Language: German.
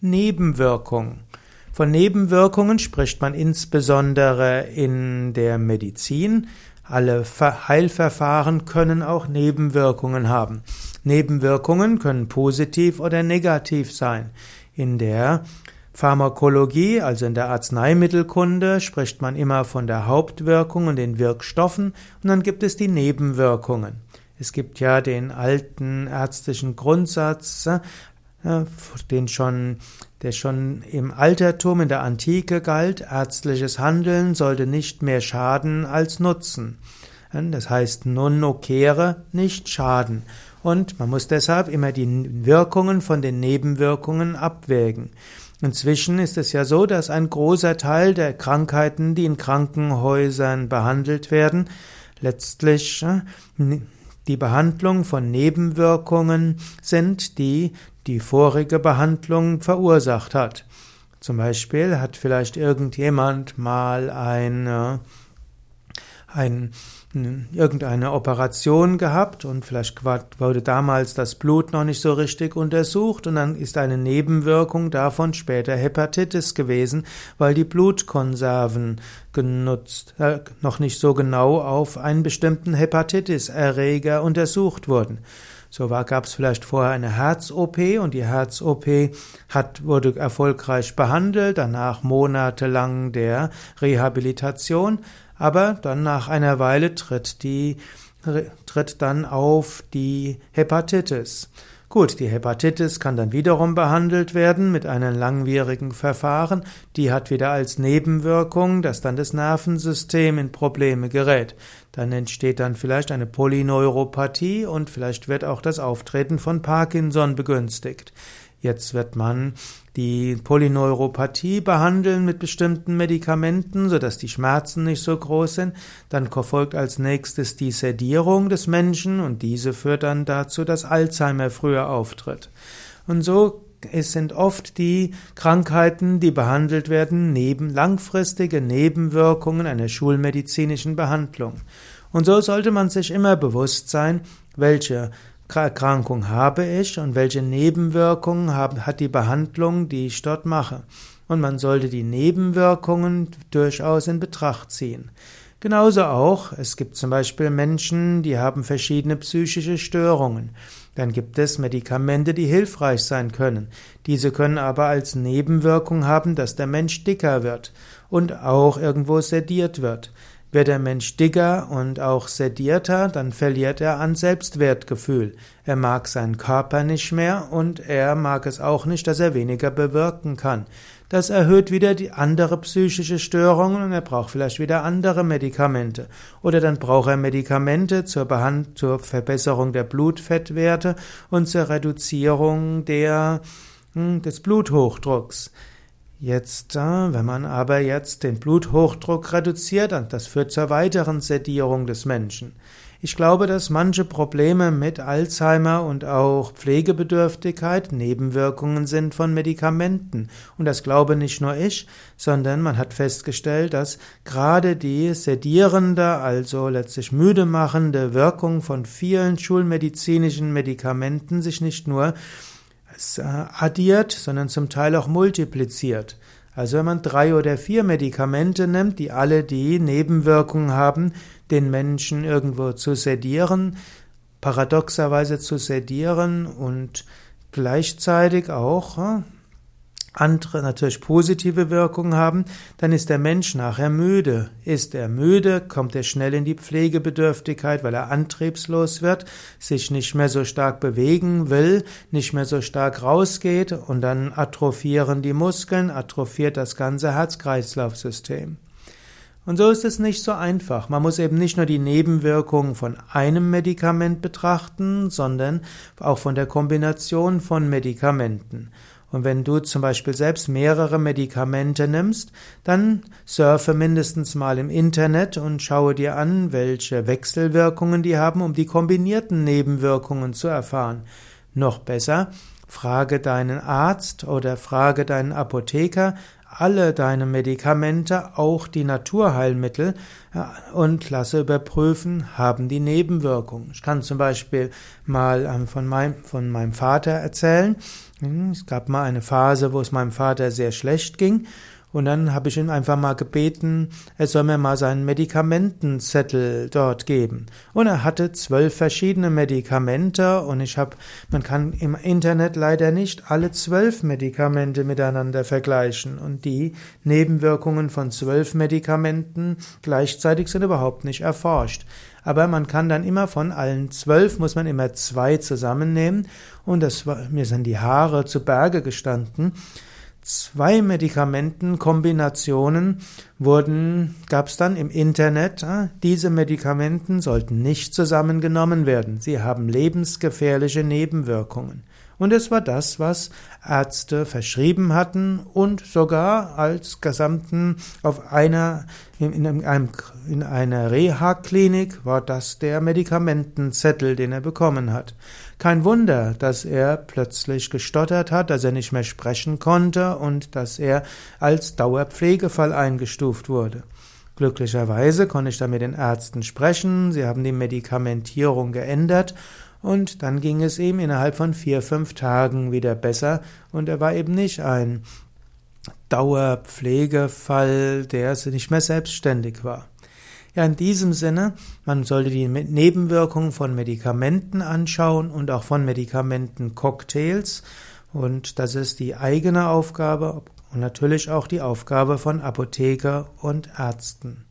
Nebenwirkung. Von Nebenwirkungen spricht man insbesondere in der Medizin. Alle Heilverfahren können auch Nebenwirkungen haben. Nebenwirkungen können positiv oder negativ sein. In der Pharmakologie, also in der Arzneimittelkunde, spricht man immer von der Hauptwirkung und den Wirkstoffen und dann gibt es die Nebenwirkungen. Es gibt ja den alten ärztlichen Grundsatz, den schon, der schon im Altertum, in der Antike galt, ärztliches Handeln sollte nicht mehr schaden als nutzen. Das heißt, non nocere, nicht schaden. Und man muss deshalb immer die Wirkungen von den Nebenwirkungen abwägen. Inzwischen ist es ja so, dass ein großer Teil der Krankheiten, die in Krankenhäusern behandelt werden, letztlich die Behandlung von Nebenwirkungen sind, die die vorige Behandlung verursacht hat. Zum Beispiel hat vielleicht irgendjemand mal eine, ein, irgendeine Operation gehabt und vielleicht wurde damals das Blut noch nicht so richtig untersucht und dann ist eine Nebenwirkung davon später Hepatitis gewesen, weil die Blutkonserven genutzt, äh, noch nicht so genau auf einen bestimmten Hepatitis-Erreger untersucht wurden. So war, gab es vielleicht vorher eine Herz-OP und die Herz-OP wurde erfolgreich behandelt, danach monatelang der Rehabilitation, aber dann nach einer Weile tritt die, tritt dann auf die Hepatitis. Gut, die Hepatitis kann dann wiederum behandelt werden mit einem langwierigen Verfahren. Die hat wieder als Nebenwirkung, dass dann das Nervensystem in Probleme gerät. Dann entsteht dann vielleicht eine Polyneuropathie und vielleicht wird auch das Auftreten von Parkinson begünstigt. Jetzt wird man die Polyneuropathie behandeln mit bestimmten Medikamenten, sodass die Schmerzen nicht so groß sind. Dann folgt als nächstes die Sedierung des Menschen und diese führt dann dazu, dass Alzheimer früher auftritt. Und so es sind oft die Krankheiten, die behandelt werden, neben langfristige Nebenwirkungen einer schulmedizinischen Behandlung. Und so sollte man sich immer bewusst sein, welche Erkrankung habe ich und welche Nebenwirkungen hat die Behandlung, die ich dort mache. Und man sollte die Nebenwirkungen durchaus in Betracht ziehen. Genauso auch, es gibt zum Beispiel Menschen, die haben verschiedene psychische Störungen. Dann gibt es Medikamente, die hilfreich sein können. Diese können aber als Nebenwirkung haben, dass der Mensch dicker wird und auch irgendwo sediert wird. Wird der Mensch dicker und auch sedierter, dann verliert er an Selbstwertgefühl. Er mag seinen Körper nicht mehr und er mag es auch nicht, dass er weniger bewirken kann. Das erhöht wieder die andere psychische Störungen und er braucht vielleicht wieder andere Medikamente. Oder dann braucht er Medikamente zur, Behand zur Verbesserung der Blutfettwerte und zur Reduzierung der, hm, des Bluthochdrucks. Jetzt, äh, wenn man aber jetzt den Bluthochdruck reduziert, das führt zur weiteren Sedierung des Menschen. Ich glaube, dass manche Probleme mit Alzheimer und auch Pflegebedürftigkeit Nebenwirkungen sind von Medikamenten. Und das glaube nicht nur ich, sondern man hat festgestellt, dass gerade die sedierende, also letztlich müde machende Wirkung von vielen schulmedizinischen Medikamenten sich nicht nur addiert, sondern zum Teil auch multipliziert. Also wenn man drei oder vier Medikamente nimmt, die alle die Nebenwirkungen haben, den Menschen irgendwo zu sedieren, paradoxerweise zu sedieren und gleichzeitig auch äh, andere natürlich positive Wirkungen haben, dann ist der Mensch nachher müde. Ist er müde, kommt er schnell in die Pflegebedürftigkeit, weil er antriebslos wird, sich nicht mehr so stark bewegen will, nicht mehr so stark rausgeht und dann atrophieren die Muskeln, atrophiert das ganze Herz-Kreislauf-System. Und so ist es nicht so einfach. Man muss eben nicht nur die Nebenwirkungen von einem Medikament betrachten, sondern auch von der Kombination von Medikamenten. Und wenn du zum Beispiel selbst mehrere Medikamente nimmst, dann surfe mindestens mal im Internet und schaue dir an, welche Wechselwirkungen die haben, um die kombinierten Nebenwirkungen zu erfahren. Noch besser, frage deinen Arzt oder frage deinen Apotheker, alle deine Medikamente, auch die Naturheilmittel, und lasse überprüfen, haben die Nebenwirkungen. Ich kann zum Beispiel mal ähm, von meinem, von meinem Vater erzählen. Hm, es gab mal eine Phase, wo es meinem Vater sehr schlecht ging und dann habe ich ihn einfach mal gebeten, er soll mir mal seinen Medikamentenzettel dort geben. Und er hatte zwölf verschiedene Medikamente und ich habe, man kann im Internet leider nicht alle zwölf Medikamente miteinander vergleichen und die Nebenwirkungen von zwölf Medikamenten gleichzeitig sind überhaupt nicht erforscht. Aber man kann dann immer von allen zwölf, muss man immer zwei zusammennehmen und das war, mir sind die Haare zu Berge gestanden zwei Medikamentenkombinationen wurden, gab es dann im Internet. Ah, diese Medikamenten sollten nicht zusammengenommen werden. Sie haben lebensgefährliche Nebenwirkungen. Und es war das, was Ärzte verschrieben hatten und sogar als gesamten auf einer, in, einem, in einer Reha-Klinik war das der Medikamentenzettel, den er bekommen hat. Kein Wunder, dass er plötzlich gestottert hat, dass er nicht mehr sprechen konnte und dass er als Dauerpflegefall eingestuft wurde. Glücklicherweise konnte ich da mit den Ärzten sprechen, sie haben die Medikamentierung geändert und dann ging es ihm innerhalb von vier, fünf Tagen wieder besser und er war eben nicht ein Dauerpflegefall, der nicht mehr selbstständig war. Ja, in diesem Sinne, man sollte die Nebenwirkungen von Medikamenten anschauen und auch von Medikamentencocktails. Und das ist die eigene Aufgabe und natürlich auch die Aufgabe von Apotheker und Ärzten.